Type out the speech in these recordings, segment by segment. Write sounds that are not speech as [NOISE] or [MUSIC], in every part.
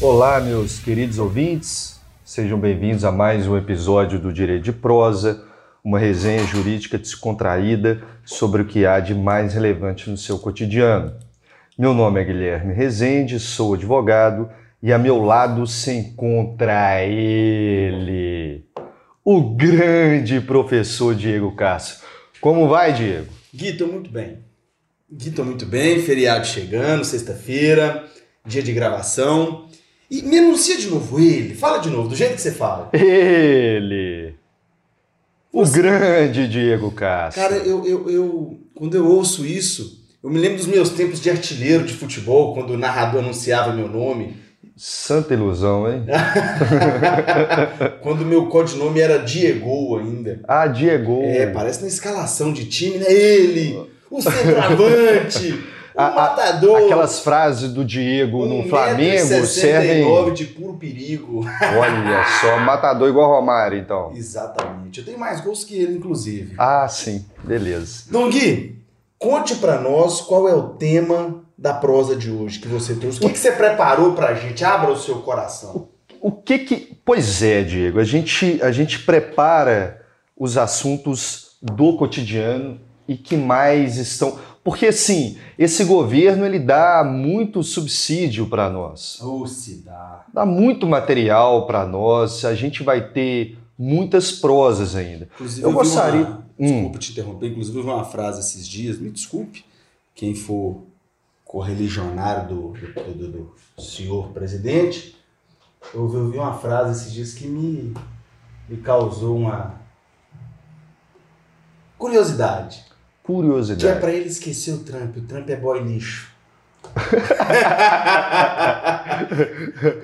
Olá, meus queridos ouvintes, sejam bem-vindos a mais um episódio do Direito de Prosa, uma resenha jurídica descontraída sobre o que há de mais relevante no seu cotidiano. Meu nome é Guilherme Rezende, sou advogado e a meu lado se encontra ele, o grande professor Diego Castro. Como vai, Diego? Gui, tô muito bem. Gui, tô muito bem, feriado chegando, sexta-feira, dia de gravação. E me anuncia de novo ele, fala de novo, do jeito que você fala. Ele, o Você- grande Diego Castro. Cara, eu, eu, eu, quando eu ouço isso, eu me lembro dos meus tempos de artilheiro de futebol, quando o narrador anunciava meu nome, Santa ilusão, hein? [LAUGHS] quando o meu codinome era Diego ainda. Ah, Diego. É, parece na escalação de time, né? Ele, o centroavante, [LAUGHS] o A- matador. Aquelas frases do Diego no um Flamengo 1,69 servem. de puro perigo. Olha só, matador igual Romário, então. Exatamente. Eu tenho mais gols que ele, inclusive. Ah, sim, beleza. Dom Gui, conte pra nós qual é o tema da prosa de hoje que você trouxe. O que, que você preparou pra gente? Abra o seu coração. O que que. Pois é, Diego, a gente, a gente prepara os assuntos do cotidiano e que mais estão. Porque, assim, esse governo ele dá muito subsídio para nós. Ô, se dá. Dá muito material para nós, a gente vai ter muitas prosas ainda. Inclusive, Eu gostaria- Uma... Hum. Desculpa te interromper. Inclusive, eu vi uma frase esses dias. Me desculpe. Quem for correligionário do, do, do- do senhor presidente. Eu vi, eu vi uma frase esses dias que me, me causou uma curiosidade. Que é Curiosidade. pra ele esquecer o Trump. O Trump é boy lixo. [LAUGHS]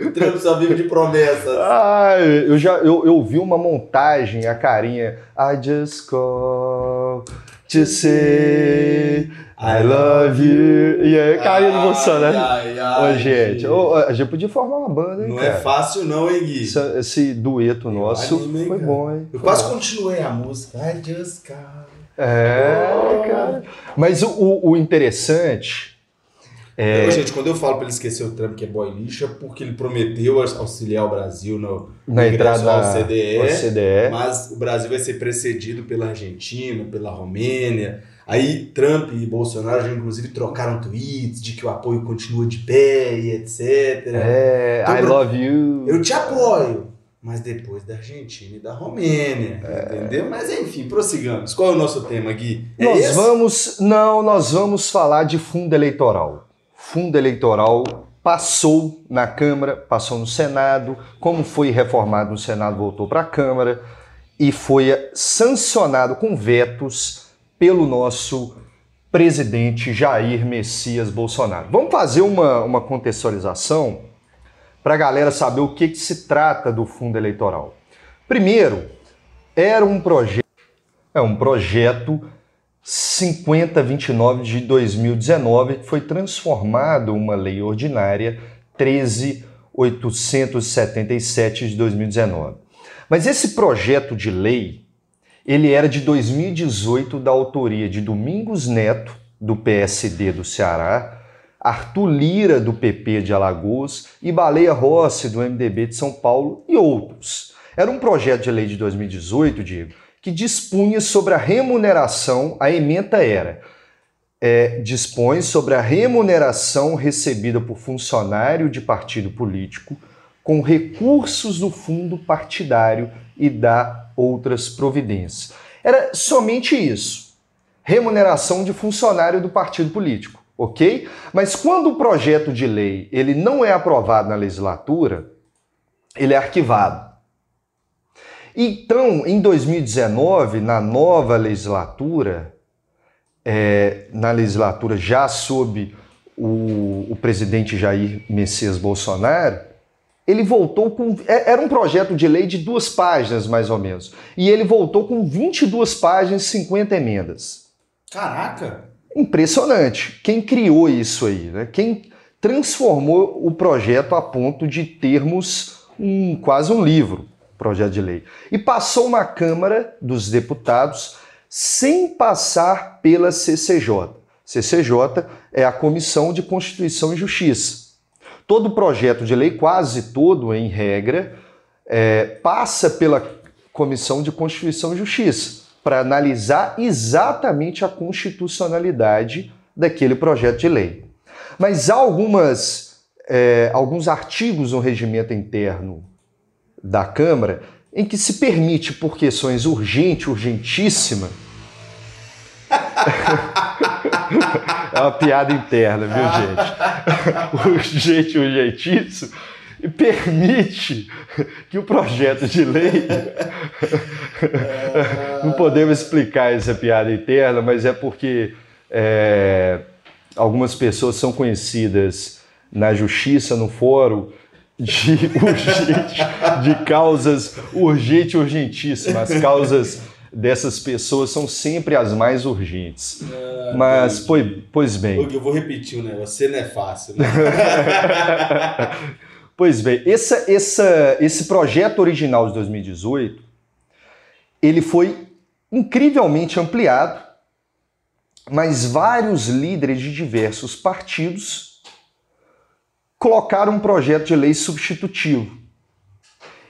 o Trump só vive de promessas. Ah, eu já eu, eu vi uma montagem, a carinha I just call to say I love you. E aí, carinha de emocionante. Ai, ai, Ô, gente, a gente podia formar uma banda, hein, Não cara? é fácil não, hein, Gui? Esse, esse dueto nosso foi cara? bom, hein? Eu quase continuei a música. I just call. É, cara. Mas o- o, o interessante é. Gente, quando eu falo pra ele esquecer o Trump que é boy lixo, é porque ele prometeu auxiliar o Brasil no, Na entrada ao CDE. Mas o Brasil vai ser precedido pela Argentina, pela Romênia. Aí Trump e Bolsonaro já inclusive trocaram tweets de que o apoio continua de pé e etc. É, Então, I love you. Eu te apoio, mas depois da Argentina e da Romênia, entendeu? Mas enfim, prossigamos. Qual é o nosso tema, Gui? É Nós esse? vamos. Não, nós vamos falar de fundo eleitoral. Fundo eleitoral passou na Câmara, passou no Senado. Como foi reformado no Senado, voltou para a Câmara e foi sancionado com vetos pelo nosso presidente Jair Messias Bolsonaro. Vamos fazer uma, uma contextualização para a galera saber o que, que se trata do fundo eleitoral. Primeiro, era um projeto. É um projeto 5029 de 2019, que foi transformado uma lei ordinária 13877 de 2019. Mas esse projeto de lei, ele era de 2018 da autoria de Domingos Neto, do PSD do Ceará, Arthur Lira, do PP de Alagoas e Baleia Rossi, do MDB de São Paulo e outros. Era um projeto de lei de 2018, Diego, que dispunha sobre a remuneração, a ementa era, é, dispõe sobre a remuneração recebida por funcionário de partido político com recursos do fundo partidário e dá outras providências. Era somente isso. Remuneração de funcionário do partido político, ok? Mas quando o projeto de lei ele não é aprovado na legislatura, ele é arquivado. Então, em 2019, na nova legislatura, é, na legislatura já sob o, o presidente Jair Messias Bolsonaro, ele voltou com. é- Era um projeto de lei de duas páginas, mais ou menos. E ele voltou com 22 páginas e 50 emendas. Caraca! Impressionante. Quem criou isso aí, né? Quem transformou o projeto a ponto de termos um, quase um livro. Projeto de lei. E passou na Câmara dos Deputados sem passar pela CCJ. CCJ é a Comissão de Constituição e Justiça. Todo projeto de lei, quase todo em regra, é, passa pela Comissão de Constituição e Justiça para analisar exatamente a constitucionalidade daquele projeto de lei. Mas há algumas, é, alguns artigos no regimento interno da Câmara em que se permite, por questões urgente, urgentíssima, [LAUGHS] é uma piada interna, viu, gente? [LAUGHS] Urgente, urgentíssimo e permite que o projeto de lei. [LAUGHS] Não podemos explicar essa piada interna, mas é porque é, algumas pessoas são conhecidas na justiça, no fórum, de [LAUGHS] urgente, de causas urgente urgentíssimas, as causas dessas pessoas são sempre as mais urgentes. Ah, Mas, pois, pois bem. Eu vou repetir negócio, você não é fácil. Né? [LAUGHS] pois bem, essa, essa, esse projeto original de 2018, ele foi incrivelmente ampliado, mas vários líderes de diversos partidos colocaram um projeto de lei substitutivo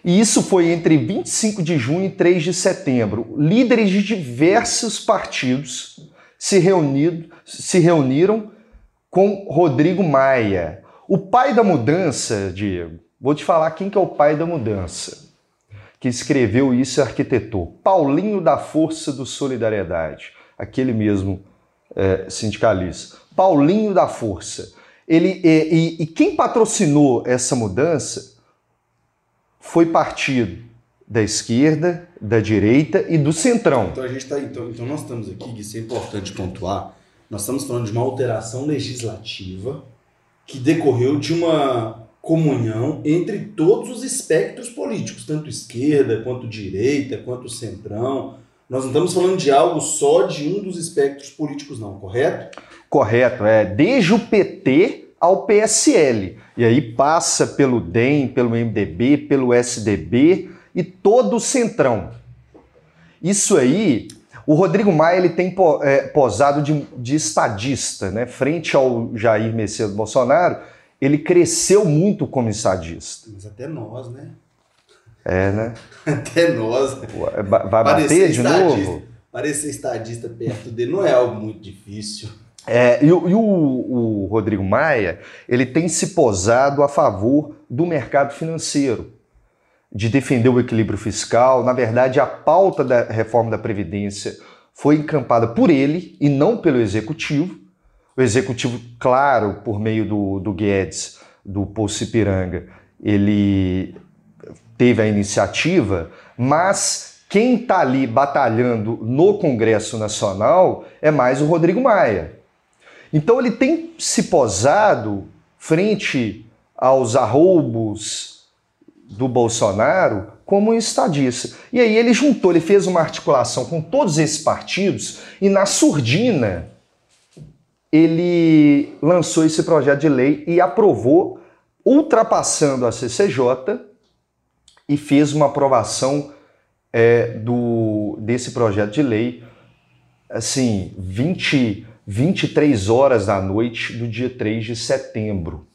e isso foi entre 25 de junho e 3 de setembro. Líderes de diversos partidos se, reunido, se reuniram com Rodrigo Maia. O pai da mudança, Diego, vou te falar quem que é o pai da mudança, que escreveu isso e arquitetou. Paulinho da Força do Solidariedade, aquele mesmo é, sindicalista. Paulinho da Força. Ele, e, e, e quem patrocinou essa mudança foi partido da esquerda, da direita e do centrão. Então a gente está então, então nós estamos aqui, isso é importante pontuar. Nós estamos falando de uma alteração legislativa que decorreu de uma comunhão entre todos os espectros políticos, tanto esquerda quanto direita, quanto centrão. Nós não estamos falando de algo só de um dos espectros políticos, não, correto? Correto, é desde o PT ao PSL. E aí passa pelo DEM, pelo MDB, pelo SDB e todo o centrão. Isso aí, o Rodrigo Maia ele tem é, posado de, de estadista, né? Frente ao Jair Messias Bolsonaro, ele cresceu muito como estadista. Mas até nós, né? É, né? [LAUGHS] Até nós. Vai bater de novo? Parecer estadista perto dele não é algo muito difícil. É, e, e o, o, Rodrigo Maia, ele tem se posado a favor do mercado financeiro, de defender o equilíbrio fiscal. Na verdade, a pauta da reforma da Previdência foi encampada por ele e não pelo Executivo. O Executivo, claro, por meio do, do Guedes, do Poço Ipiranga, ele teve a iniciativa, mas quem está ali batalhando no Congresso Nacional é mais o Rodrigo Maia. Então ele tem se posado frente aos arroubos do Bolsonaro como um estadista. E aí ele juntou, ele fez uma articulação com todos esses partidos e na surdina ele lançou esse projeto de lei e aprovou, ultrapassando a CCJ e fez uma aprovação é, do, desse projeto de lei, assim, 20 23 horas da noite do dia 3 de setembro,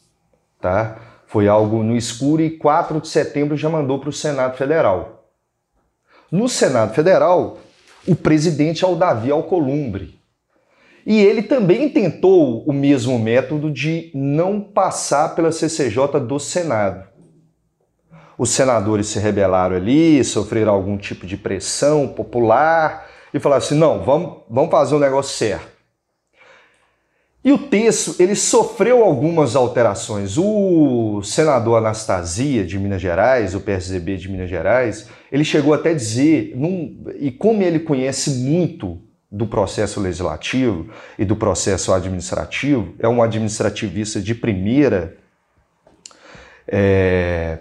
tá? Foi algo no escuro e 4 de setembro já mandou para o Senado Federal. No Senado Federal, o presidente é o Davi Alcolumbre. E ele também tentou o mesmo método de não passar pela CCJ do Senado. Os senadores se rebelaram ali, sofreram algum tipo de pressão popular e falaram assim: não, vamos, vamos fazer o um negócio certo. E o texto ele sofreu algumas alterações. O senador Anastasia de Minas Gerais, o PSDB de Minas Gerais, ele chegou até a dizer, num, e como ele conhece muito do processo legislativo e do processo administrativo, é um administrativista de primeira, é,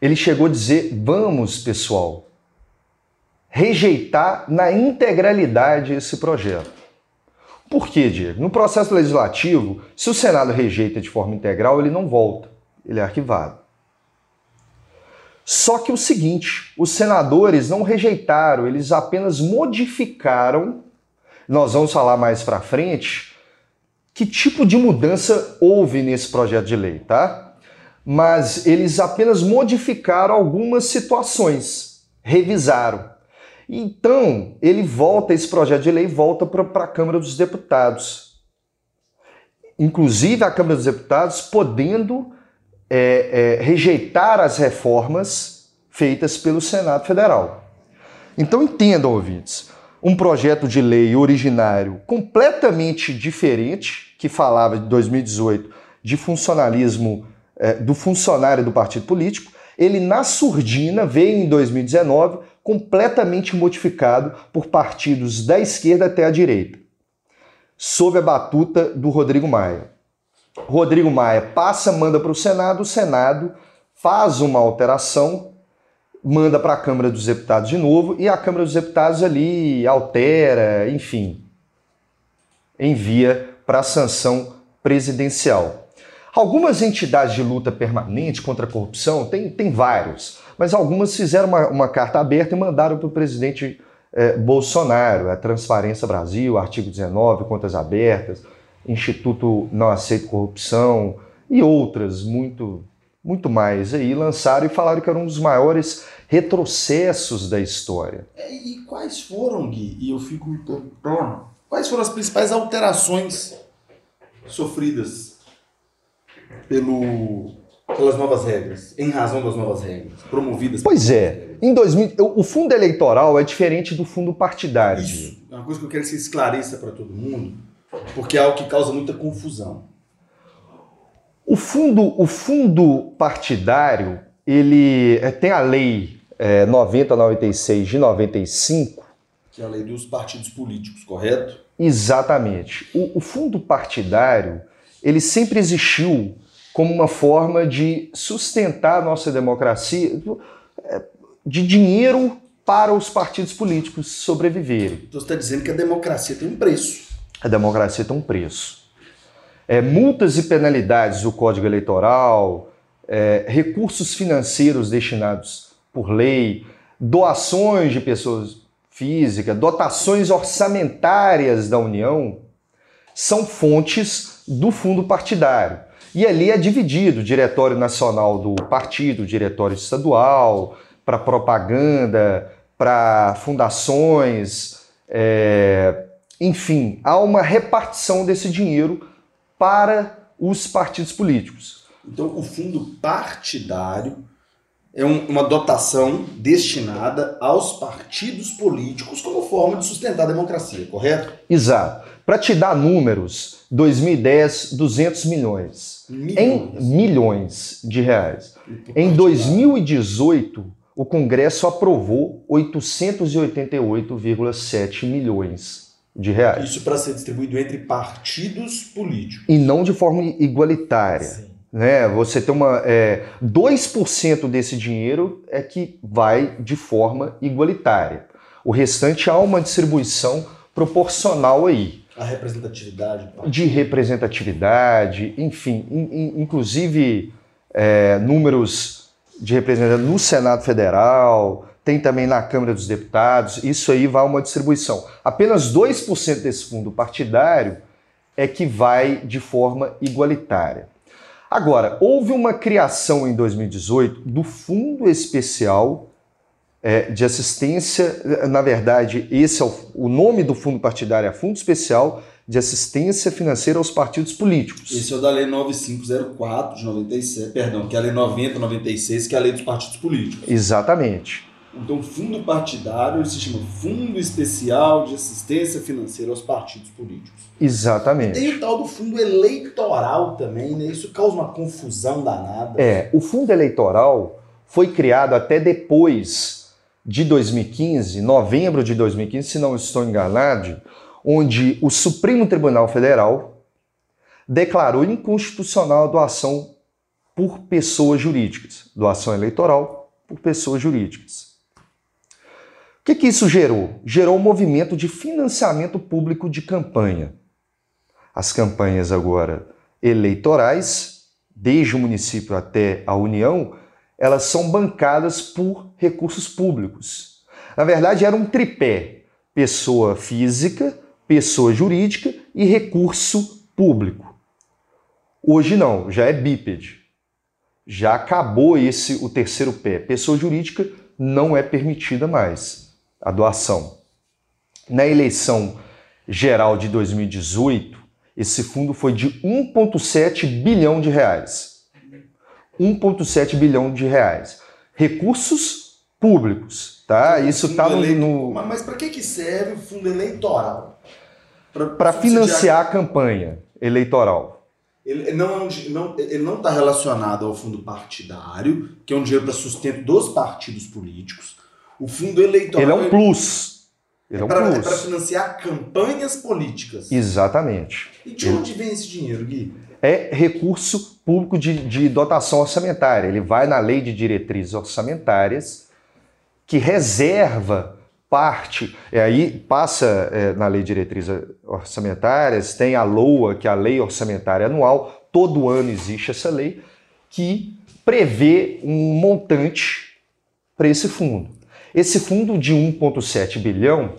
ele chegou a dizer: vamos, pessoal, rejeitar na integralidade esse projeto. Por quê, Diego? No processo legislativo, se o Senado rejeita de forma integral, ele não volta, ele é arquivado. Só que o seguinte, os senadores não rejeitaram, eles apenas modificaram. Nós vamos falar mais para frente que tipo de mudança houve nesse projeto de lei, tá? Mas eles apenas modificaram algumas situações, revisaram. Então, ele volta, esse projeto de lei volta para a Câmara dos Deputados. Inclusive, a Câmara dos Deputados podendo é, é, rejeitar as reformas feitas pelo Senado Federal. Então, entendam, ouvintes, um projeto de lei originário completamente diferente, que falava de 2018 de funcionalismo é, do funcionário do partido político, ele na surdina veio em 2019 completamente modificado por partidos da esquerda até a direita, sob a batuta do Rodrigo Maia. Rodrigo Maia passa, manda para o Senado, o Senado faz uma alteração, manda para a Câmara dos Deputados de novo e a Câmara dos Deputados ali altera, enfim, envia para a sanção presidencial. Algumas entidades de luta permanente contra a corrupção, tem, tem vários, mas algumas fizeram uma, uma carta aberta e mandaram para o presidente eh, Bolsonaro, a Transparência Brasil, artigo 19, contas abertas, Instituto Não Aceita Corrupção e outras muito muito mais aí lançaram e falaram que era um dos maiores retrocessos da história. É, e quais foram, Gui? E eu fico me perguntando, quais foram as principais alterações sofridas pelo, pelas novas regras, em razão das novas regras, promovidas Pois é. Em 2000, o fundo eleitoral é diferente do fundo partidário. Isso. É uma coisa que eu quero que você esclareça para todo mundo porque é algo que causa muita confusão. O fundo, o fundo partidário, ele é, tem a lei é, 9096 de 95. Que é a lei dos partidos políticos, correto? Exatamente. O, o fundo partidário, ele sempre existiu como uma forma de sustentar a nossa democracia, é, de dinheiro para os partidos políticos sobreviverem. Então você está dizendo que a democracia tem um preço a democracia tem um preço. É, multas e penalidades do Código Eleitoral, é, recursos financeiros destinados por lei, doações de pessoas físicas, dotações orçamentárias da União, são fontes do fundo partidário. E ali é dividido o diretório nacional do partido, o diretório estadual, para propaganda, para fundações, é, enfim, há uma repartição desse dinheiro para os partidos políticos. Então, o fundo partidário é um, uma dotação destinada aos partidos políticos como forma de sustentar a democracia, correto? Exato. Para te dar números, 2010, 200 milhões. Milhões. Em milhões de reais. Em 2018, o Congresso aprovou 888,7 milhões de reais. Isso para ser distribuído entre partidos políticos. E não de forma igualitária. Sim. Né? Você tem uma. É, 2% desse dinheiro é que vai de forma igualitária. O restante há uma distribuição proporcional aí. A representatividade. De representatividade, enfim, in, in, inclusive é, números de representatividade no Senado Federal, tem também na Câmara dos Deputados, isso aí vai uma distribuição. Apenas 2% desse fundo partidário é que vai de forma igualitária. Agora, houve uma criação em 2018 do Fundo Especial é, de Assistência, na verdade, esse é o, o nome do fundo partidário é Fundo Especial de Assistência Financeira aos Partidos Políticos. Esse é o da Lei 9504 de 97, perdão, que é a Lei 9096, que é a Lei dos Partidos Políticos. Exatamente. Então, fundo partidário se chama Fundo Especial de Assistência Financeira aos Partidos Políticos. Exatamente. Tem o tal do fundo eleitoral também, né? Isso causa uma confusão danada. É, o fundo eleitoral foi criado até depois de 2015, novembro de 2015, se não estou enganado, onde o Supremo Tribunal Federal declarou inconstitucional a doação por pessoas jurídicas, doação eleitoral por pessoas jurídicas. O que, que isso gerou? Gerou um movimento de financiamento público de campanha. As campanhas agora eleitorais, desde o município até a União, elas são bancadas por recursos públicos. Na verdade, era um tripé: pessoa física, pessoa jurídica e recurso público. Hoje não, já é bípede. Já acabou esse o terceiro pé. Pessoa jurídica não é permitida mais a doação. Na eleição geral de 2018, esse fundo foi de 1,7 bilhão de reais. 1,7 bilhão de reais. Recursos públicos, tá? Isso está no, no, Mas para que, que serve o fundo eleitoral? Para financiar a campanha eleitoral. Ele não é não, ele não está relacionado ao fundo partidário, que é um dinheiro para sustento dos partidos políticos. O fundo eleitoral. Ele é um plus. Ele é, um para, é para financiar campanhas políticas. Exatamente. E de onde vem esse dinheiro, Gui? É recurso público de, de dotação orçamentária. Ele vai na lei de diretrizes orçamentárias que reserva parte, e aí passa é, na lei de diretrizes orçamentárias, tem a LOA, que é a lei orçamentária anual, todo ano existe essa lei, que prevê um montante para esse fundo. Esse fundo de 1,7 bilhão,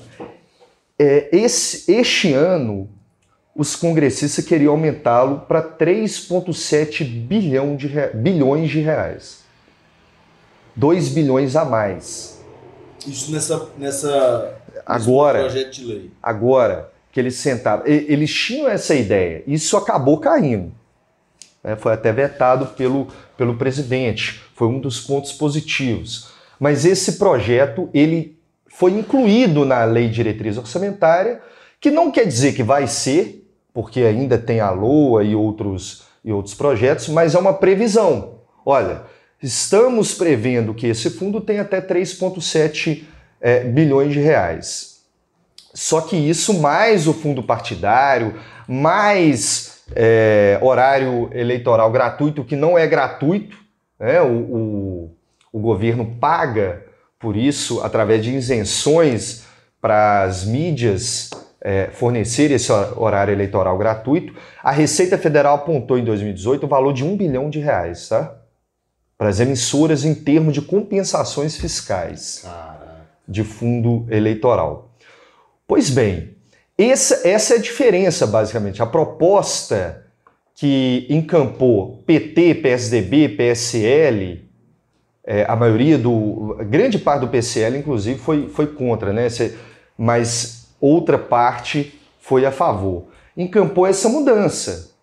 é, esse, este ano, os congressistas queriam aumentá-lo para 3,7 bilhão de bilhões de reais. 2 bilhões a mais. Isso nessa, nessa agora, projeto de lei. Agora que eles sentaram, eles tinham essa ideia, isso acabou caindo. Né? Foi até vetado pelo, pelo presidente, foi um dos pontos positivos. Mas esse projeto ele foi incluído na lei de diretriz orçamentária, que não quer dizer que vai ser, porque ainda tem a LOA e outros, e outros projetos, mas é uma previsão. Olha, Estamos prevendo que esse fundo tenha até 3,7 é, bilhões de reais. Só que isso, mais o fundo partidário, mais é, horário eleitoral gratuito, que não é gratuito, né? o, o, o governo paga por isso através de isenções para as mídias é, fornecer esse horário eleitoral gratuito. A Receita Federal apontou em 2018 o valor de um bilhão de reais, tá? para as emissoras em termos de compensações fiscais Caraca. de fundo eleitoral. Pois bem, essa, essa é a diferença, basicamente. A proposta que encampou PT, PSDB, PSL, é, a maioria do. grande parte do PCL, inclusive, foi, foi contra, né? Mas outra parte foi a favor. Encampou essa mudança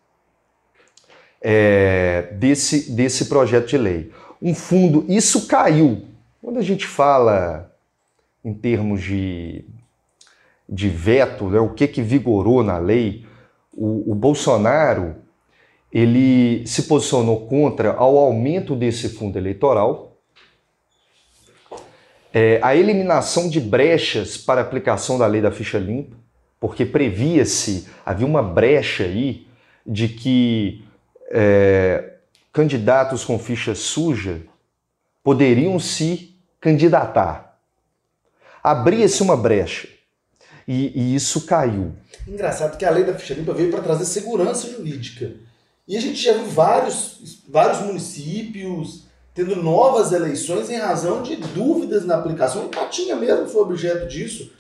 é, desse, desse projeto de lei. Um fundo, isso caiu. Quando a gente fala em termos de, de veto, né, o que, que vigorou na lei, o, o Bolsonaro ele se posicionou contra ao aumento desse fundo eleitoral, é, a eliminação de brechas para aplicação da lei da ficha limpa, porque previa-se, havia uma brecha aí de que é, candidatos com ficha suja poderiam se candidatar. Abria-se uma brecha e, e, isso caiu. Engraçado que a lei da ficha limpa veio para trazer segurança jurídica. E a gente já viu vários, vários municípios tendo novas eleições em razão de dúvidas na aplicação. E Patinha mesmo foi objeto disso.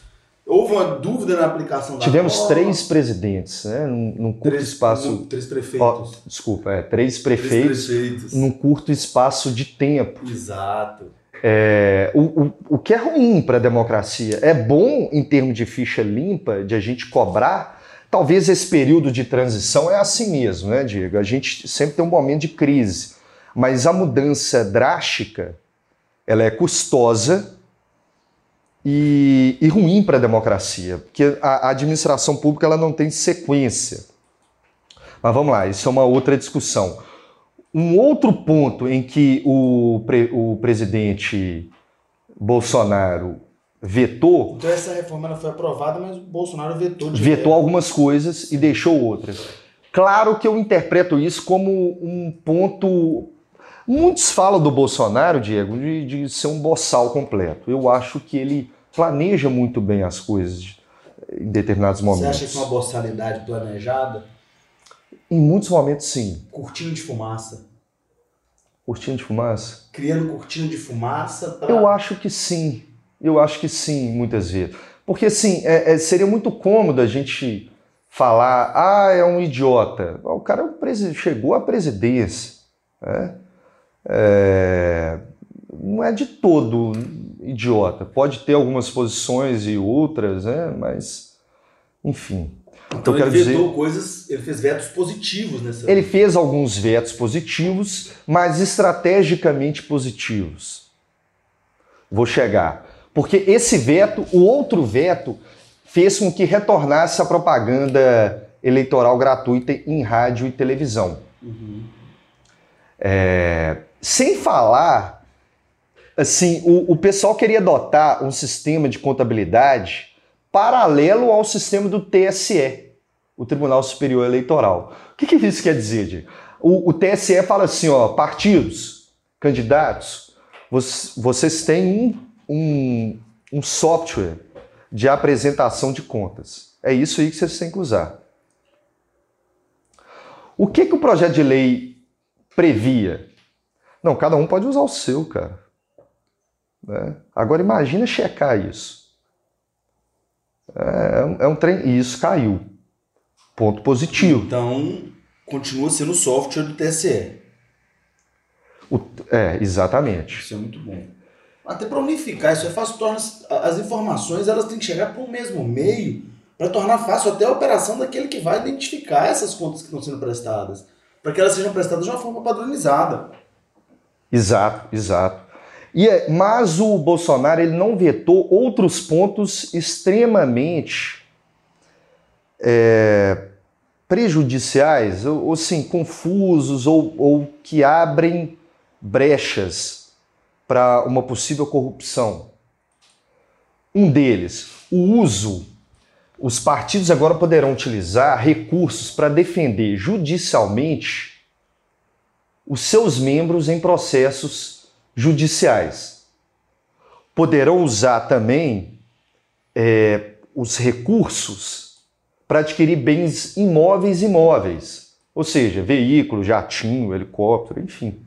Houve uma dúvida na aplicação da Tivemos três presidentes, né? Num, num curto três, espaço. três prefeitos. Oh, desculpa, é, três prefeitos, três prefeitos num curto espaço de tempo. Exato. É, o, o, o que é ruim para a democracia. É bom, em termos de ficha limpa, de a gente cobrar. Talvez esse período de transição é assim mesmo, né, Diego? A gente sempre tem um momento de crise. Mas a mudança drástica ela é custosa e, e ruim para a democracia, porque a, a administração pública ela não tem sequência. Mas vamos lá, isso é uma outra discussão. Um outro ponto em que o, pre, o presidente Bolsonaro vetou. Então essa reforma ela foi aprovada, mas o Bolsonaro vetou. De vetou algumas coisas e deixou outras. Claro que eu interpreto isso como um ponto. Muitos falam do Bolsonaro, Diego, de, de ser um boçal completo. Eu acho que ele planeja muito bem as coisas em determinados momentos. Você acha que é uma boçalidade planejada? Em muitos momentos, sim. Curtinho de fumaça. Cortina de fumaça? Criando cortina de fumaça pra... Eu acho que sim. Eu acho que sim, muitas vezes. Porque, assim, é, é, seria muito cômodo a gente falar, ah, é um idiota. O cara é chegou à presidência. Né? É, não é de todo idiota. Pode ter algumas posições e outras, né? mas, enfim. Então, ele vetou dizer, coisas, ele fez vetos positivos nessa. Ele fez alguns vetos positivos, mas estrategicamente positivos. Vou chegar. Porque esse veto, o outro veto, fez com que retornasse a propaganda eleitoral gratuita em rádio e televisão. Uhum. É, sem falar, assim, o, o pessoal queria adotar um sistema de contabilidade paralelo ao sistema do TSE, o Tribunal Superior Eleitoral. O que, que isso quer dizer, Diego? O, o TSE fala assim, ó, partidos, candidatos, vocês têm um, um, um software de apresentação de contas. É isso aí que vocês têm que usar. O que, que o projeto de lei previa? Não, cada um pode usar o seu, cara. Né? Agora imagina checar isso. É, é um trem. E isso caiu. Ponto positivo. Então, continua sendo o software do TSE. O, é, exatamente. Isso é muito bom. Até para unificar, isso é fácil, torna as informações elas têm que chegar para o mesmo meio para tornar fácil até a operação daquele que vai identificar essas contas que estão sendo prestadas, para que elas sejam prestadas de uma forma padronizada. Exato, exato. E é, mas o Bolsonaro ele não vetou outros pontos extremamente é, prejudiciais, ou, ou sim, confusos, ou, ou que abrem brechas para uma possível corrupção. Um deles, o uso. Os partidos agora poderão utilizar recursos para defender judicialmente os seus membros em processos judiciais. Poderão usar também é, os recursos para adquirir bens imóveis e imóveis, ou seja, veículo, jatinho, helicóptero, enfim.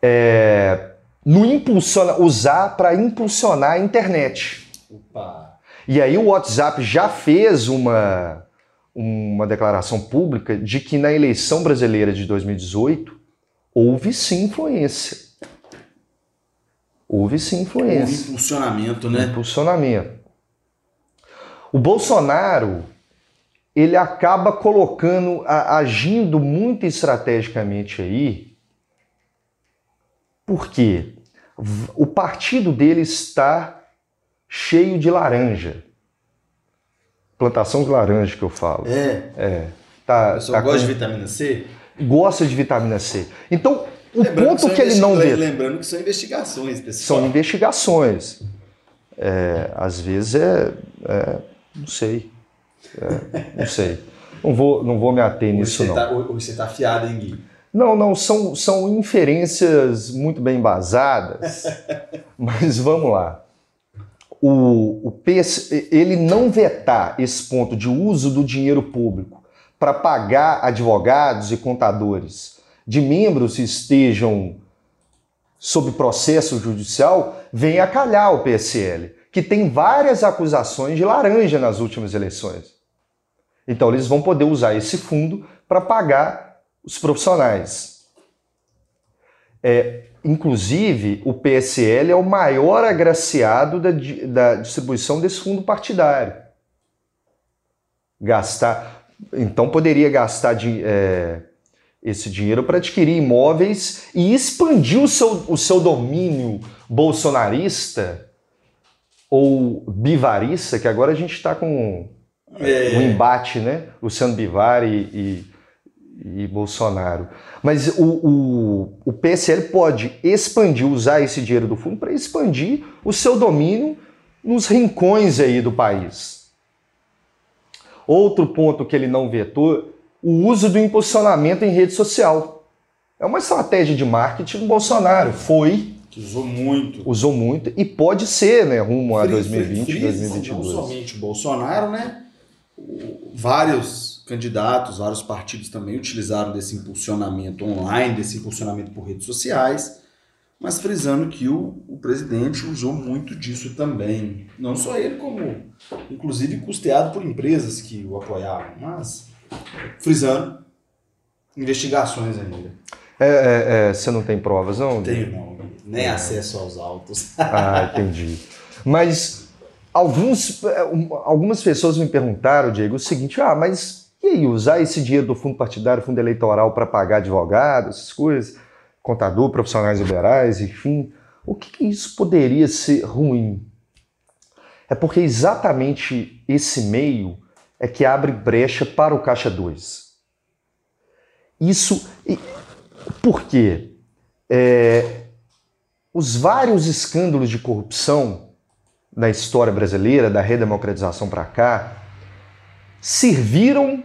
É, no impulsiona, usar para impulsionar a internet. Opa. E aí o WhatsApp já fez uma, uma declaração pública de que na eleição brasileira de 2018 houve sim influência. Houve sim influência. Houve impulsionamento, né? Impulsionamento. O Bolsonaro, ele acaba colocando, agindo muito estrategicamente aí, porque o partido dele está cheio de laranja. Plantação de laranja que eu falo. É. É. Tá, o tá gosta com... de vitamina C? Gosta de vitamina C. Então, o lembrando ponto que, que ele não vê. Lembrando que são investigações, pessoal. São investigações. É, às vezes é, é não sei. É, não sei. Não vou, não vou me ater nisso, não. Tá, você está afiado, hein, Gui? Não, não, são, são inferências muito bem embasadas, [LAUGHS] mas vamos lá. O, o PS, ele não vetar esse ponto de uso do dinheiro público para pagar advogados e contadores de membros que estejam sob processo judicial, vem a calhar o PSL que tem várias acusações de laranja nas últimas eleições. Então eles vão poder usar esse fundo para pagar os profissionais. É, inclusive, o PSL é o maior agraciado da, da distribuição desse fundo partidário. Gastar. Então poderia gastar de, é, esse dinheiro para adquirir imóveis e expandir o seu, o seu domínio bolsonarista ou Bivarissa, que agora a gente está com é. um embate, né? Luciano Bivar e, e, e Bolsonaro. Mas o, o, o, PSL pode expandir, usar esse dinheiro do fundo para expandir o seu domínio nos rincões aí do país. Outro ponto que ele não vetou, o uso do impulsionamento em rede social. É uma estratégia de marketing do Bolsonaro. Foi que usou muito. Usou muito e pode ser, né, rumo a 2020, Frise, 2022. Não somente o Bolsonaro, né? Vários candidatos, vários partidos também utilizaram desse impulsionamento online, desse impulsionamento por redes sociais, mas frisando que o, o presidente usou muito disso também. Não só ele, como inclusive custeado por empresas que o apoiavam, mas frisando investigações ainda. É, é, é, você não tem provas, não? Tenho não, nem acesso aos autos. Ah, entendi. Mas alguns, algumas pessoas me perguntaram, Diego, o seguinte: ah, mas e aí, usar esse dinheiro do fundo partidário, fundo eleitoral, para pagar advogados, essas coisas, contador, profissionais liberais, enfim, o que, que isso poderia ser ruim? É porque exatamente esse meio é que abre brecha para o Caixa 2. Isso. Por quê? É, os vários escândalos de corrupção na história brasileira, da redemocratização para cá, serviram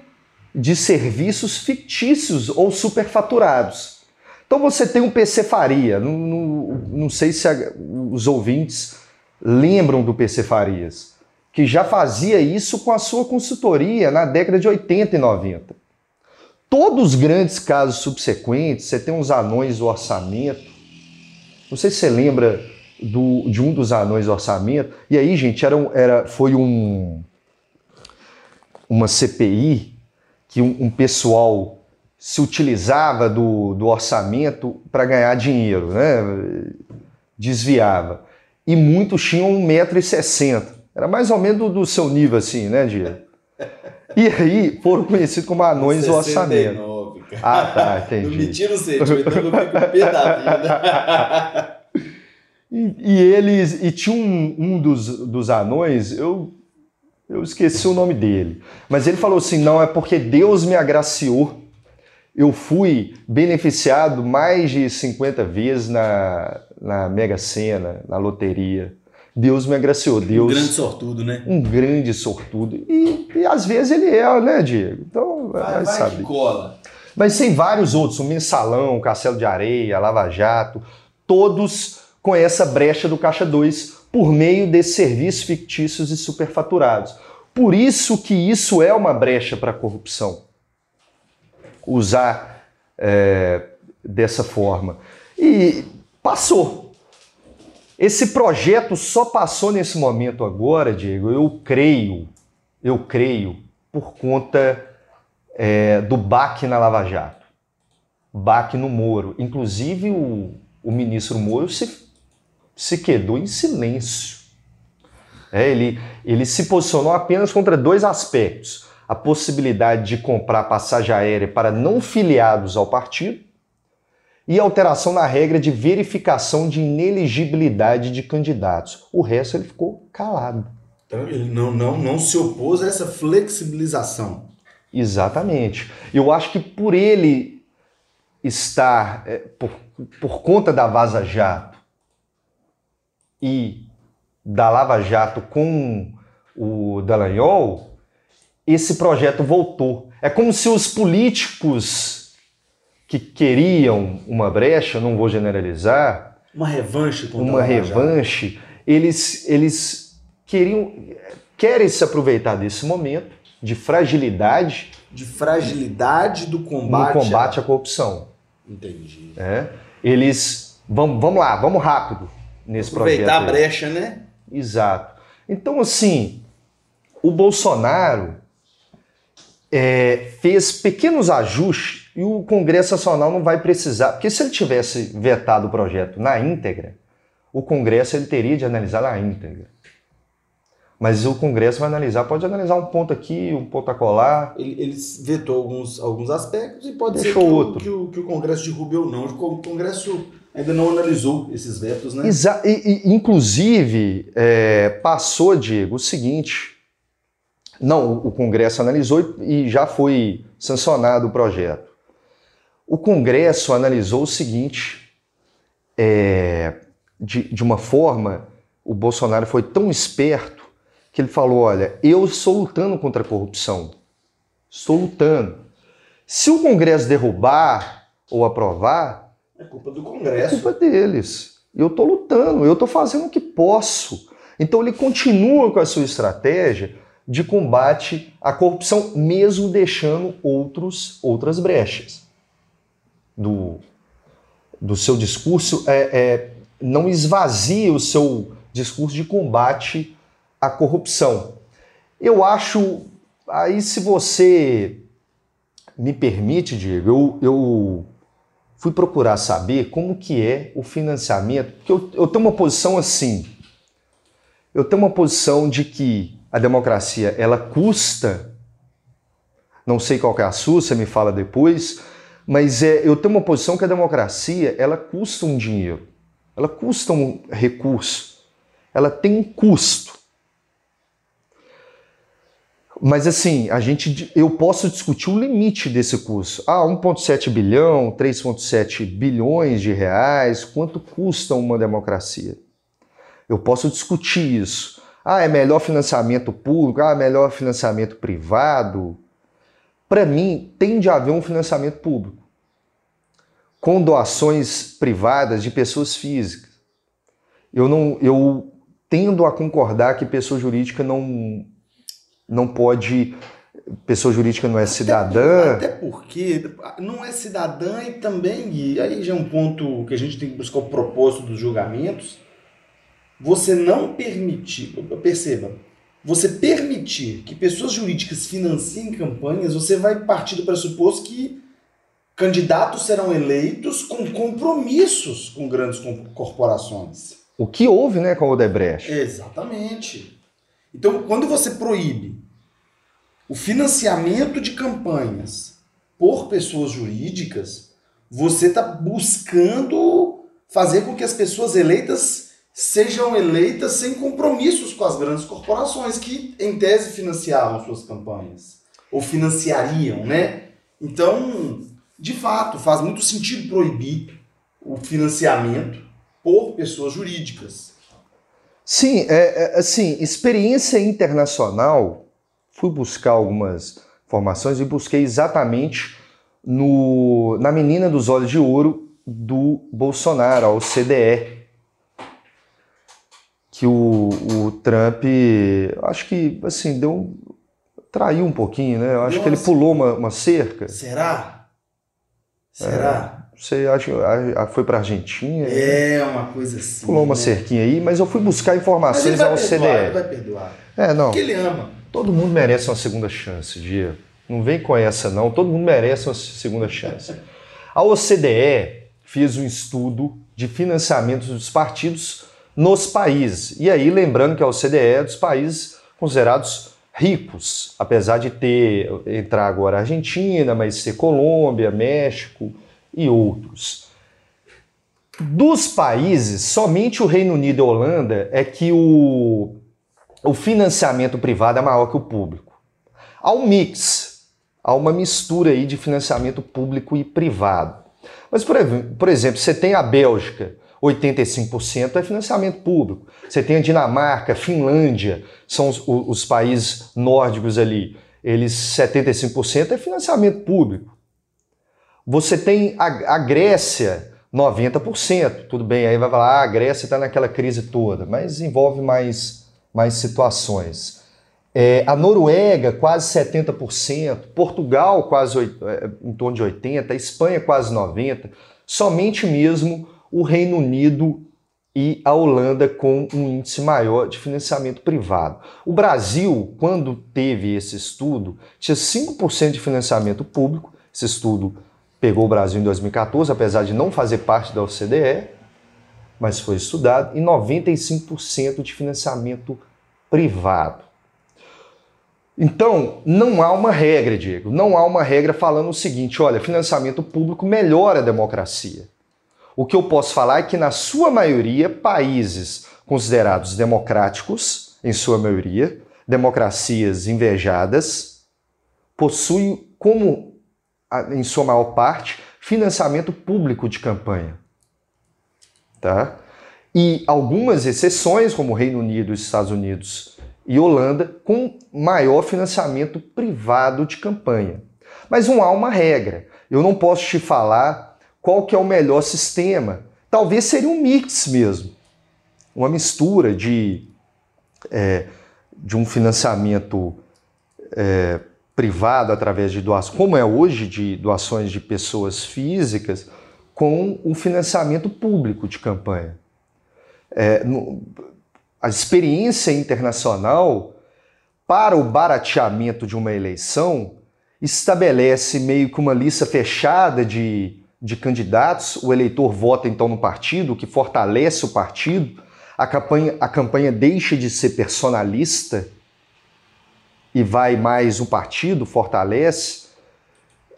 de serviços fictícios ou superfaturados. Então você tem um PC Faria, não, não, não sei se a, os ouvintes lembram do PC Farias, que já fazia isso com a sua consultoria na década de 80 e 90. Todos os grandes casos subsequentes, você tem uns anões do orçamento, não sei se você lembra do, de um dos anões do orçamento. E aí, gente, era, era, foi um, uma CPI que um, um pessoal se utilizava do, do orçamento para ganhar dinheiro, né? desviava. E muitos tinham 1,60m. Era mais ou menos do, do seu nível, assim, né, Diego? E aí foram conhecidos como anões do orçamento. Cara. Ah, tá, entendi. Não me tira o sentimento, eu fico pé da vida. [LAUGHS] E, e eles. E tinha um, um dos, dos anões, eu, eu esqueci o nome dele. Mas ele falou assim: não, é porque Deus me agraciou. Eu fui beneficiado mais de 50 vezes na, na Mega Sena, na loteria. Deus me agraciou. Deus, um grande sortudo, né? Um grande sortudo. E, e às vezes ele é, né, Diego? Então, vai, vai sabe. Que cola. Mas tem vários outros, o Mensalão, o Castelo de Areia, Lava Jato, todos com essa brecha do Caixa 2 por meio desses serviços fictícios e superfaturados. Por isso que isso é uma brecha para a corrupção. Usar é, dessa forma. E passou. Esse projeto só passou nesse momento agora, Diego, eu creio, eu creio, por conta é, do baque na Lava Jato. Baque no Moro. Inclusive o, o ministro Moro se se quedou em silêncio. É, ele, ele se posicionou apenas contra dois aspectos: a possibilidade de comprar passagem aérea para não filiados ao partido e a alteração na regra de verificação de ineligibilidade de candidatos. O resto ele ficou calado. Então ele não, não, não se opôs a essa flexibilização. Exatamente. Eu acho que por ele estar, é, por, por conta da Vaza Jato, e da Lava Jato com o Dallagnol, esse projeto voltou. É como se os políticos que queriam uma brecha, não vou generalizar, uma revanche contra uma revanche, eles eles queriam querem se aproveitar desse momento de fragilidade, de fragilidade do combate, no combate à corrupção. Entendi. É? Eles vamos, vamos lá, vamos rápido nesse Aproveitar projeto. Aproveitar a brecha, né? Exato. Então, assim, o Bolsonaro é, fez pequenos ajustes e o Congresso Nacional não vai precisar, porque se ele tivesse vetado o projeto na íntegra, o Congresso ele teria de analisar na íntegra. Mas o Congresso vai analisar, pode analisar um ponto aqui, um ponto a colar. Ele, ele vetou alguns, alguns aspectos e pode Deixou ser que, outro. O, que, o, que o Congresso derrube ou não. O Congresso ainda não analisou esses vetos, né? Exa e, e, inclusive, é, passou, Diego, o seguinte. Não, o Congresso analisou e já foi sancionado o projeto. O Congresso analisou o seguinte, é, de, de uma forma, o Bolsonaro foi tão esperto que ele falou: olha, eu estou lutando contra a corrupção. Estou lutando. Se o Congresso derrubar ou aprovar, é culpa do Congresso. É culpa deles. Eu estou lutando, eu estou fazendo o que posso. Então ele continua com a sua estratégia de combate à corrupção, mesmo deixando outros, outras brechas do, do seu discurso. É, é, não esvazia o seu discurso de combate à corrupção. Eu acho, aí se você me permite, Diego, eu, eu fui procurar saber como que é o financiamento, porque eu, eu tenho uma posição assim, eu tenho uma posição de que a democracia ela custa, não sei qual é a sua, você me fala depois, mas é, eu tenho uma posição que a democracia ela custa um dinheiro, ela custa um recurso, ela tem um custo. Mas assim, a gente, eu posso discutir o limite desse custo. Ah, 1,7 bilhão, 3,7 bilhões de reais, quanto custa uma democracia? Eu posso discutir isso. Ah, é melhor financiamento público, ah, é melhor financiamento privado. Para mim, tem de haver um financiamento público com doações privadas de pessoas físicas. Eu não, eu tendo a concordar que pessoa jurídica não não pode pessoa jurídica não é cidadã. Até, porque não é cidadã e também, e aí já é um ponto que a gente tem que buscar o propósito dos julgamentos, você não permitir, perceba, você permitir que pessoas jurídicas financiem campanhas, você vai partir do pressuposto que candidatos serão eleitos com compromissos com grandes corporações. O que houve, né, com o Odebrecht? Exatamente. Então, quando você proíbe o financiamento de campanhas por pessoas jurídicas, você está buscando fazer com que as pessoas eleitas sejam eleitas sem compromissos com as grandes corporações que, em tese, financiavam suas campanhas. Ou financiariam, né? Então, de fato, faz muito sentido proibir o financiamento por pessoas jurídicas. Sim, é, é, assim, experiência internacional, fui buscar algumas informações e busquei exatamente no, na Menina dos Olhos de Ouro do Bolsonaro, a OCDE, que o, o Trump, acho que, assim, deu traiu um pouquinho, né? Eu acho Nossa. que ele pulou uma, uma cerca. Será? Será? É. Você acha foi para Argentina? É, uma coisa assim. Pulou uma né? cerquinha aí, mas eu fui buscar informações ao CDE. Ele vai perdoar. É, não. Porque ele ama. Todo mundo merece uma segunda chance, Dia. Não vem com essa, não. Todo mundo merece uma segunda chance. A OCDE fez um estudo de financiamento dos partidos nos países. E aí, lembrando que a OCDE é dos países considerados ricos, apesar de ter entrar agora a Argentina, mas ser Colômbia, México e outros. Dos países, somente o Reino Unido e a Holanda é que o, o financiamento privado é maior que o público. Há um mix, há uma mistura aí de financiamento público e privado. Mas, por, por exemplo, você tem a Bélgica, 85% é financiamento público. Você tem a Dinamarca, Finlândia, são os, os países nórdicos ali, eles 75% é financiamento público. Você tem a, a Grécia, 90%. Tudo bem, aí vai falar, ah, a Grécia está naquela crise toda, mas envolve mais, mais situações. É, a Noruega, quase 70%, Portugal, quase é, em torno de 80%, a Espanha, quase 90%, somente mesmo o Reino Unido e a Holanda com um índice maior de financiamento privado. O Brasil, quando teve esse estudo, tinha 5% de financiamento público, esse estudo pegou o Brasil em 2014, apesar de não fazer parte da OCDE, mas foi estudado, e 95% de financiamento privado. Então, não há uma regra, Diego, não há uma regra falando o seguinte: olha, financiamento público melhora a democracia. O que eu posso falar é que, na sua maioria, países considerados democráticos, em sua maioria, democracias invejadas, possuem como em sua maior parte, financiamento público de campanha. Tá? E algumas exceções, como Reino Unido, Estados Unidos e Holanda, com maior financiamento privado de campanha. Mas não há uma regra. Eu não posso te falar qual que é o melhor sistema. Talvez seria um mix mesmo. Uma mistura de, é, de um financiamento é, privado através de doações, como é hoje de doações de pessoas físicas, com um financiamento público de campanha. É, no, a experiência internacional para o barateamento de uma eleição estabelece meio que uma lista fechada de, de candidatos, o eleitor vota então no partido, o que fortalece o partido, a campanha, a campanha deixa de ser personalista e vai mais o partido, fortalece,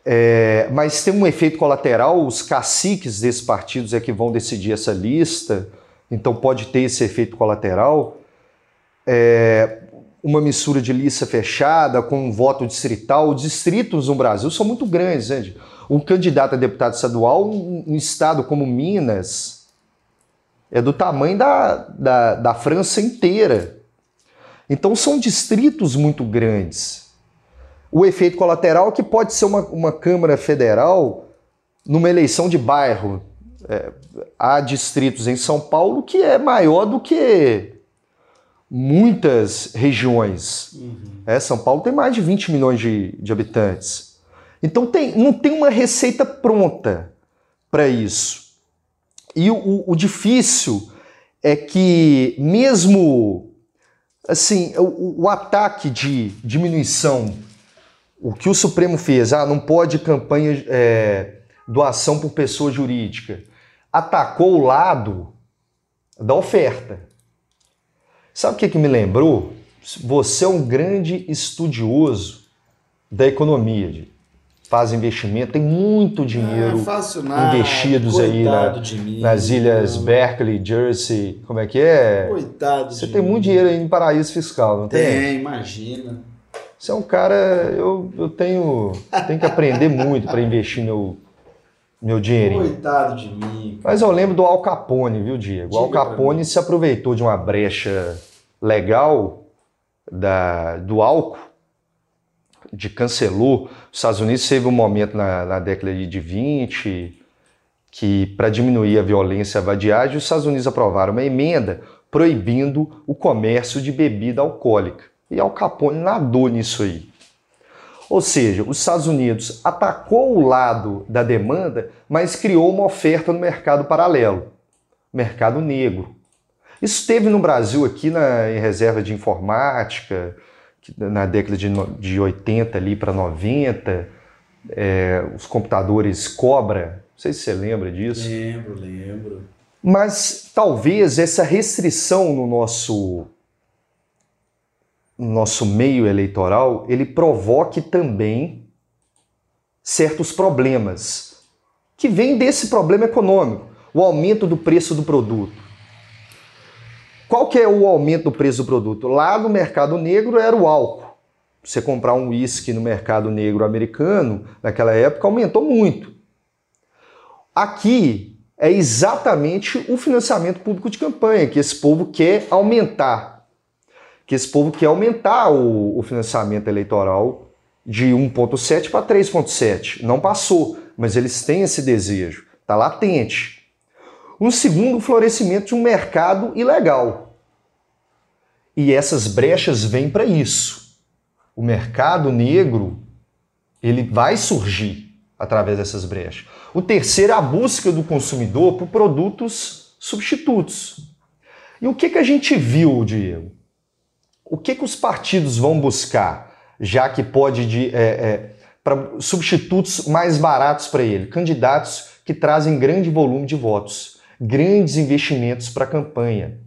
é, mas tem um efeito colateral, os caciques desses partidos é que vão decidir essa lista, então pode ter esse efeito colateral. É, uma mistura de lista fechada com um voto distrital. Os distritos no Brasil são muito grandes, né? Um candidato a deputado estadual, um, um estado como Minas, é do tamanho da, da, da França inteira. Então são distritos muito grandes. O efeito colateral é que pode ser uma, uma Câmara Federal numa eleição de bairro. É, há distritos em São Paulo que é maior do que muitas regiões. Uhum. É, São Paulo tem mais de 20 milhões de, de habitantes. Então tem, não tem uma receita pronta para isso. E o, o, difícil é que mesmo assim o, o, ataque de diminuição, o que o Supremo fez, ah, não pode campanha é, doação por pessoa jurídica, atacou o lado da oferta. Sabe o que, que me lembrou? Você é um grande estudioso da economia, de, faz investimento, tem muito dinheiro ah, investidos aí na, nas ilhas Berkeley, Jersey, como é que é? Coitado Você tem mim. muito dinheiro aí em paraíso fiscal, não tem? Tem, imagina. Você é um cara, eu, eu tenho, tenho que aprender [LAUGHS] muito para investir meu, meu dinheirinho. Coitado de mim. Mas eu lembro do Al Capone, viu, Diego? O Al Capone se aproveitou de uma brecha legal da, do álcool, de cancelou. Os Estados Unidos teve um momento na, na década de 20 que, para diminuir a violência e a vadiagem, os Estados Unidos aprovaram uma emenda proibindo o comércio de bebida alcoólica. E Al Capone nadou nisso aí. Ou seja, os Estados Unidos atacou o lado da demanda, mas criou uma oferta no mercado paralelo, mercado negro. Isso teve no Brasil aqui na, em reserva de informática, na década de, de 80 ali para 90, é, os computadores Cobra, não sei se você lembra disso. Lembro, lembro. Mas talvez essa restrição no nosso nosso meio eleitoral, ele provoque também certos problemas que vêm desse problema econômico, o aumento do preço do produto. Qual que é o aumento do preço do produto? Lá no mercado negro era o álcool. Você comprar um uísque no mercado negro americano, naquela época, aumentou muito. Aqui é exatamente o financiamento público de campanha, que esse povo quer aumentar que esse povo quer aumentar o, o financiamento eleitoral de 1,7 para 3,7. Não passou, mas eles têm esse desejo, está latente. Um segundo, o florescimento de um mercado ilegal. E essas brechas vêm para isso. O mercado negro ele vai surgir através dessas brechas. O terceiro a busca do consumidor por produtos substitutos. E o que, que a gente viu, Diego? o que, que os partidos vão buscar, já que pode de, é, é, para substitutos mais baratos para ele, candidatos que trazem grande volume de votos, grandes investimentos para a campanha.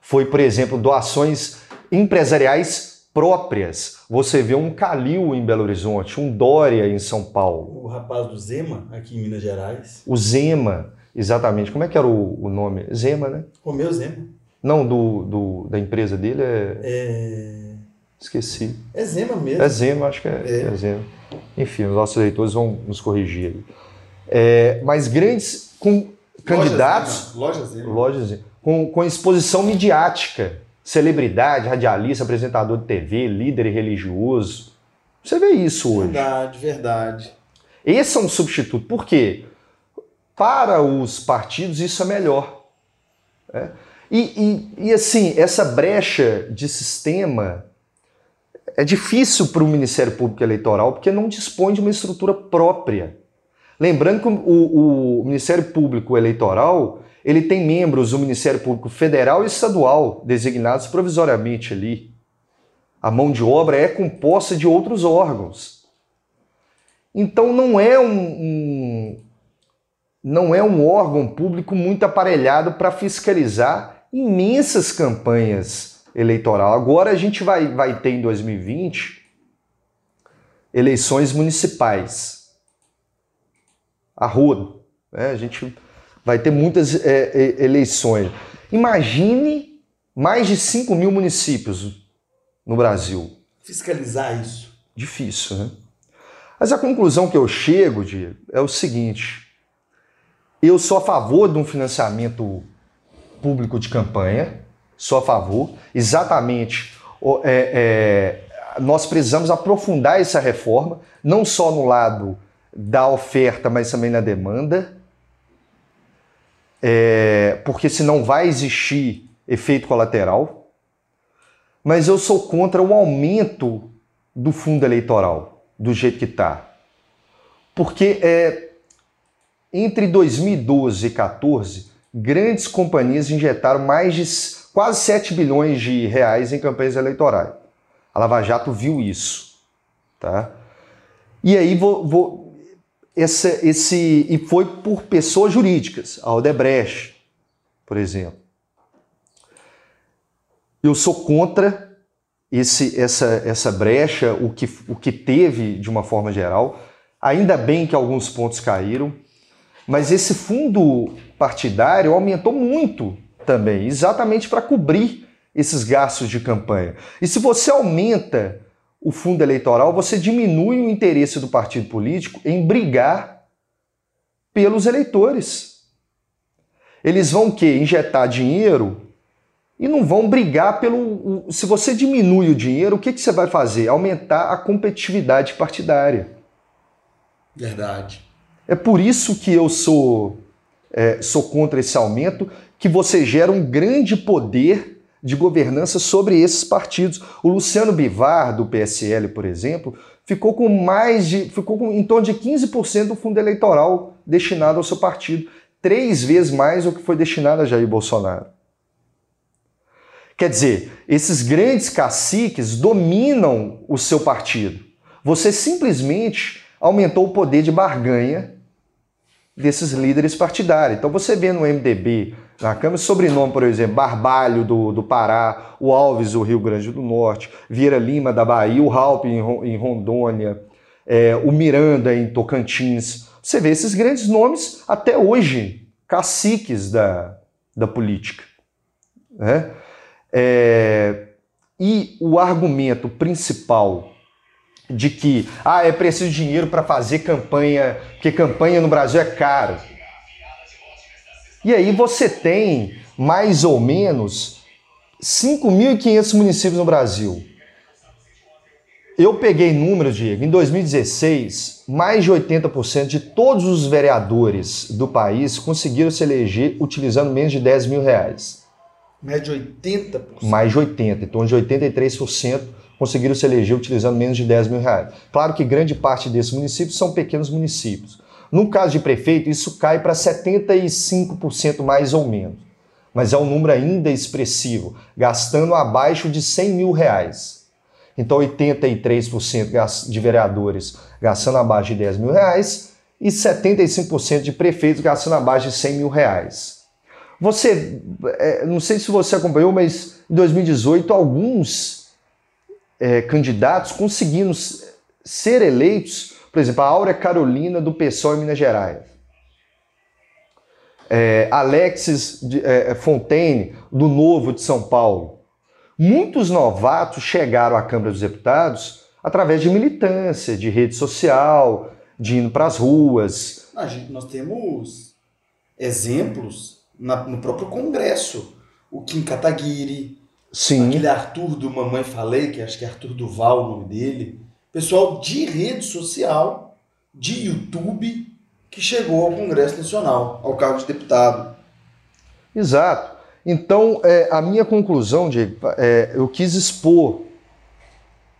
Foi, por exemplo, doações empresariais próprias. Você vê um Calil em Belo Horizonte, um Dória em São Paulo. O rapaz do Zema, aqui em Minas Gerais. O Zema, exatamente. Como é que era o, o nome? Zema, né? Romeu Zema. Não, do, do, da empresa dele é... é... Esqueci. É Zema mesmo. É Zema, acho que é, é. é Zema. Enfim, os nossos leitores vão nos corrigir aí. É, mas grandes com candidatos. Loja Zema. Loja Zema. Com, com exposição midiática. Celebridade, radialista, apresentador de TV, líder religioso. Você vê isso hoje. Verdade, verdade. Esse é um substituto. Por quê? Para os partidos isso é melhor. É. E, e, e assim, essa brecha de sistema é difícil para o Ministério Público Eleitoral porque não dispõe de uma estrutura própria. Lembrando que o, o Ministério Público Eleitoral ele tem membros do Ministério Público Federal e Estadual designados provisoriamente ali. A mão de obra é composta de outros órgãos. Então não é um, um não é um órgão público muito aparelhado para fiscalizar imensas campanhas eleitorais. Agora a gente vai, vai ter em 2020 eleições municipais. A rodo. Né? A gente vai ter muitas é, é eleições. Imagine mais de 5 mil municípios no Brasil. Fiscalizar isso. Difícil, né? Mas a conclusão que eu chego, Diego, é o seguinte: eu sou a favor de um financiamento público de campanha, sou a favor. Exatamente, é, é, nós precisamos aprofundar essa reforma, não só no lado da oferta, mas também na demanda, é, porque senão vai existir efeito colateral. Mas eu sou contra o aumento do fundo eleitoral, do jeito que está. Porque é, entre 2012 e 2014, grandes companhias injetaram mais de quase 7 bilhões de reais em campanhas eleitorais. A Lava Jato viu isso. Tá? E aí vou, vou esse, esse e foi por pessoas jurídicas, a Odebrecht, por exemplo. Eu sou contra esse, essa, essa brecha, o que, o que teve de uma forma geral. Ainda bem que alguns pontos caíram. Mas esse fundo partidário aumentou muito também, exatamente para cobrir esses gastos de campanha. E se você aumenta o fundo eleitoral, você diminui o interesse do partido político em brigar pelos eleitores. Eles vão que injetar dinheiro e não vão brigar pelo. Se você diminui o dinheiro, o que, que você vai fazer? Aumentar a competitividade partidária. Verdade. É por isso que eu sou, é, sou contra esse aumento, que você gera um grande poder de governança sobre esses partidos. O Luciano Bivar, do PSL, por exemplo, ficou com mais de. ficou com em torno de 15% do fundo eleitoral destinado ao seu partido. Três vezes mais do que foi destinado a Jair Bolsonaro. Quer dizer, esses grandes caciques dominam o seu partido. Você simplesmente aumentou o poder de barganha desses líderes partidários. Então você vê no MDB, na Câmara, sobrenome, por exemplo, Barbalho do, do Pará, o Alves do Rio Grande do Norte, Vieira Lima da Bahia, o Ralp em, em Rondônia, é, o Miranda em Tocantins. Você vê esses grandes nomes até hoje, caciques da, da política. Né? É, e o argumento principal de que ah, é preciso dinheiro para fazer campanha, porque campanha no Brasil é caro. E aí você tem mais ou menos 5.500 municípios no Brasil. Eu peguei número, Diego, em 2016, mais de 80% de todos os vereadores do país conseguiram se eleger utilizando menos de 10 mil reais. Mais de 80%? Mais de 80%, em torno de 83% conseguiram se eleger utilizando menos de 10 mil reais. Claro que grande parte desses municípios são pequenos municípios. No caso de prefeito, isso cai para 75% mais ou menos. Mas é um número ainda expressivo, gastando abaixo de 100 mil reais. Então, 83% de vereadores gastando abaixo de 10 mil reais e 75% de prefeitos gastando abaixo de 100 mil reais. Você, é, não sei se você acompanhou, mas em 2018 alguns é, candidatos conseguindo ser eleitos, por exemplo, a Áurea Carolina do PSOL em Minas Gerais, é, Alexis de, é, Fontaine do Novo de São Paulo. Muitos novatos chegaram à Câmara dos Deputados através de militância, de rede social, de indo para as ruas. A gente, nós temos exemplos na, no próprio Congresso. O Kim Kataguiri, Sim. Aquele Arthur do Mamãe Falei, que acho que é Arthur Duval o nome dele. Pessoal de rede social, de YouTube, que chegou ao Congresso Nacional, ao cargo de deputado.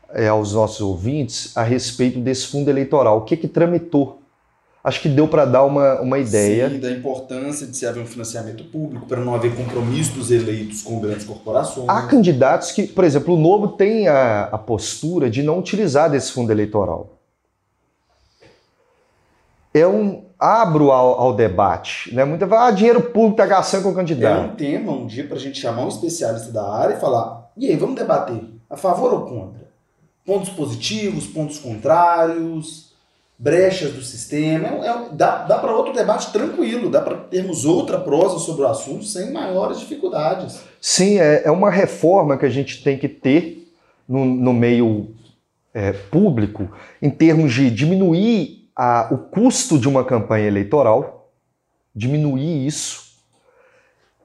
é, aos nossos ouvintes a respeito desse fundo eleitoral. O que que tramitou? Acho que deu para dar uma, uma ideia. Sim, da importância de se haver um financiamento público, para não haver compromisso dos eleitos com grandes corporações. Há candidatos que, por exemplo, o Novo tem a, a postura de não utilizar desse fundo eleitoral. É um. Abro ao, ao debate. Né? Muita ah, dinheiro público está gastando com o É candidato. um tema, um dia, para a gente chamar um especialista da área e falar: e aí, vamos debater? A favor ou contra? Pontos positivos, pontos contrários, brechas do sistema. É, é- dá dá para outro debate tranquilo, dá para termos outra prosa sobre o assunto sem maiores dificuldades. Sim, é, é uma reforma que a gente tem que ter no, no meio é, público em termos de diminuir a- o custo de uma campanha eleitoral, diminuir isso,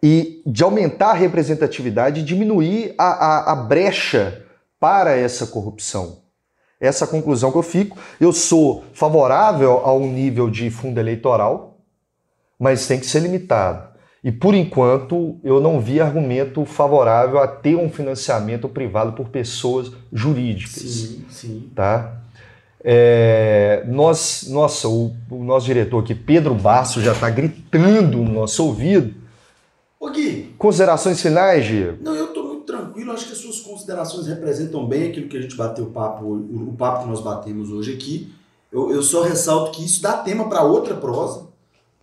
e de aumentar a representatividade e diminuir a, a, a brecha para essa corrupção. Essa é a conclusão que eu fico. Eu sou favorável ao nível de fundo eleitoral, mas tem que ser limitado. E por enquanto eu não vi argumento favorável a ter um financiamento privado por pessoas jurídicas Sim, sim. tá? É, nós, nossa, o, o nosso diretor aqui, Pedro Basso, já está gritando no nosso ouvido. Ô Gui, Considerações finais, Diego? não, eu estou muito tranquilo, acho que as suas considerações representam bem aquilo que a gente bateu o papo, o, o papo que nós batemos hoje aqui. Eu, eu só ressalto que isso dá tema para outra prosa,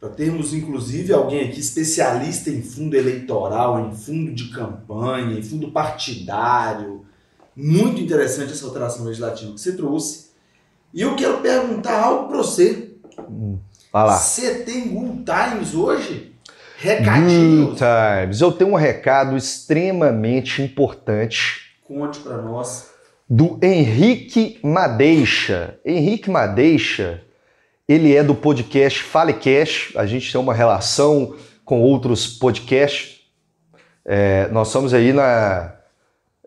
para termos inclusive alguém aqui especialista em fundo eleitoral, em fundo de campanha, em fundo partidário. Muito interessante essa alteração legislativa que você trouxe. E eu quero perguntar algo para você. Vai lá. Você tem Good Times hoje? Recadinhos? Good Times. Eu tenho um recado extremamente importante Conte para nós. do Henrique Madeixa. Henrique Madeixa, ele é do podcast Falecast. A gente tem uma relação com outros podcasts. É, nós estamos aí na,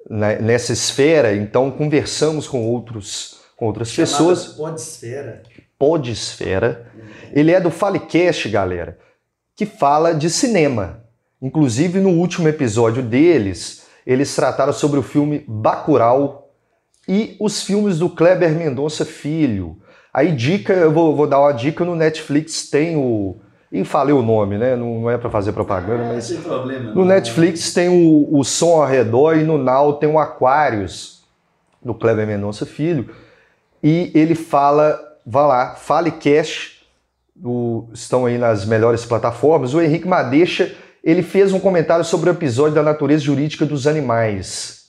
na- nessa esfera, então conversamos com outros com outras pessoas. Podesfera. Podesfera. Ele é do Falecast, galera, que fala de cinema. Inclusive, no último episódio deles, eles trataram sobre o filme Bacurau e os filmes do Kleber Mendonça Filho. Aí, dica, eu vou, vou dar uma dica, no Netflix tem o... E falei o nome, né? Não, não é para fazer propaganda, Não mas... problema. No Netflix tem o, o Som ao Redor e no Now tem o Aquários, do Kleber Mendonça Filho. E ele fala, vá lá, Falecast, do, estão aí nas melhores plataformas. O Henrique Madeixa, ele fez um comentário sobre o episódio da natureza jurídica dos animais.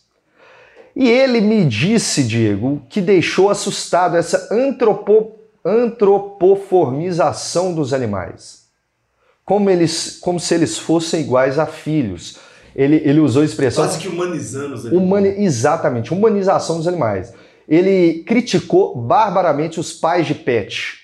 E ele me disse, Diego, que deixou assustado essa antropo, antropoformização dos animais. Como, eles, como se eles fossem iguais a filhos. Ele, ele usou a expressão. Quase que humanizando os Humani animais. exatamente, humanização dos animais. Ele criticou barbaramente os pais de pet,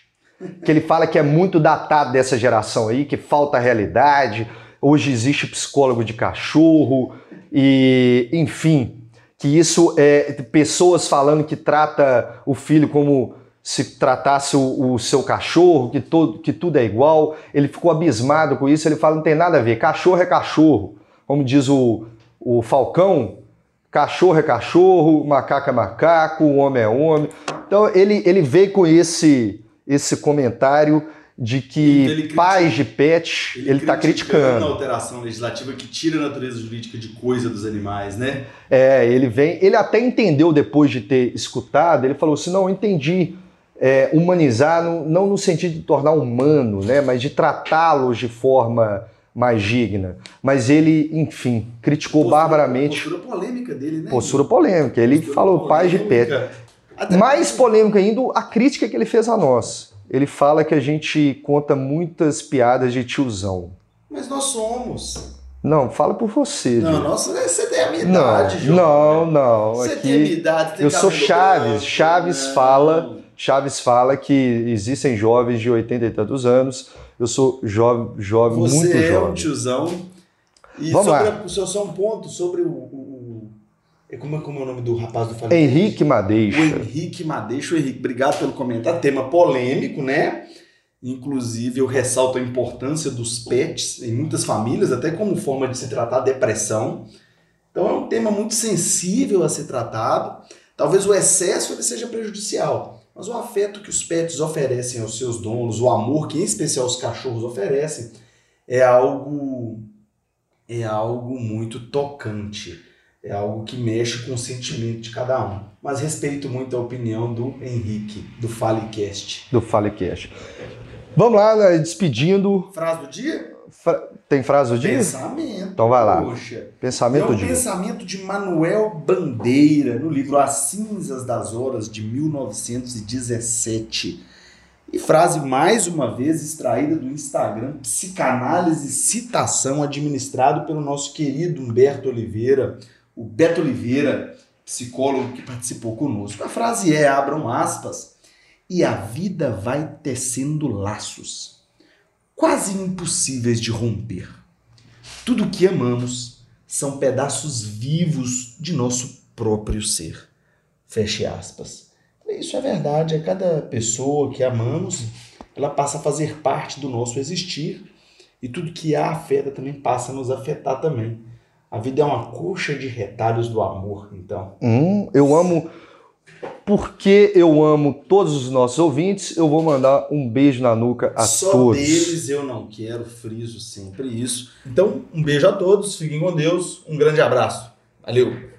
que ele fala que é muito datado dessa geração aí, que falta realidade. Hoje existe psicólogo de cachorro e, enfim, que isso é pessoas falando que trata o filho como se tratasse o, o seu cachorro, que, todo, que tudo é igual. Ele ficou abismado com isso. Ele fala não tem nada a ver. Cachorro é cachorro, como diz o, o Falcão. Cachorro é cachorro, macaco é macaco, homem é homem. Então ele, ele veio com esse, esse comentário de que Então, pais de pet ele está a criticando. alteração legislativa que tira a natureza jurídica de coisa dos animais, né? É, ele vem. Ele até entendeu depois de ter escutado, ele falou assim: não, eu entendi. é, humanizar, no- não no sentido de tornar humano, né, mas de tratá-los de forma mais digna. Mas ele, enfim, criticou Postura- barbaramente. Postura polêmica dele, né? Postura polêmica. Ele Postura falou pais de pet. polêmica. Até Mais polêmico ainda, a crítica que ele fez a nós. Ele fala que a gente conta muitas piadas de tiozão. Mas nós somos. Não, fala por você. Não, nossa, você tem a minha não, idade, João. não, não. Você tem a minha Aqui, idade, tem eu sou Chaves. branco, Chaves não. fala, Chaves fala que existem jovens de 80 e tantos anos. Eu sou jovem, jovem Você muito é um jovem. tiozão. E Vamos sobre lá. a- só, só um ponto sobre o. o- o- como, é- como é o nome do rapaz do Falei? Henrique O Madeixa. Henrique Madeixo. Henrique, obrigado pelo comentário. Tema polêmico, né? Inclusive, eu ressalto a importância dos pets em muitas famílias, até como forma de se tratar a depressão. Então, é um tema muito sensível a ser tratado. Talvez o excesso ele seja prejudicial, mas o afeto que os pets oferecem aos seus donos, o amor que em especial os cachorros oferecem, é algo é algo muito tocante. É algo que mexe com o sentimento de cada um. Mas respeito muito a opinião do Henrique, do Falecast. Do Falecast. Vamos lá, né, despedindo. Frase do dia? Fra... Tem frase do dia? Pensamento. Então vai lá. Poxa. Pensamento é um dia. pensamento de Manuel Bandeira, no livro As Cinzas das Horas, de 1917. E frase mais uma vez extraída do Instagram Psicanálise Citação, administrado pelo nosso querido Humberto Oliveira, o Beto Oliveira, psicólogo que participou conosco. A frase é, abram aspas, e a vida vai tecendo laços, quase impossíveis de romper. Tudo que amamos são pedaços vivos de nosso próprio ser. Feche aspas. Isso é verdade, a cada pessoa que amamos, ela passa a fazer parte do nosso existir e tudo que a afeta também passa a nos afetar também. A vida é uma coxa de retalhos do amor, então. Hum, eu amo. Porque eu amo todos os nossos ouvintes, eu vou mandar um beijo na nuca a Só todos. deles eu não quero, friso sempre isso. Então, um beijo a todos, fiquem com Deus, um grande abraço. Valeu!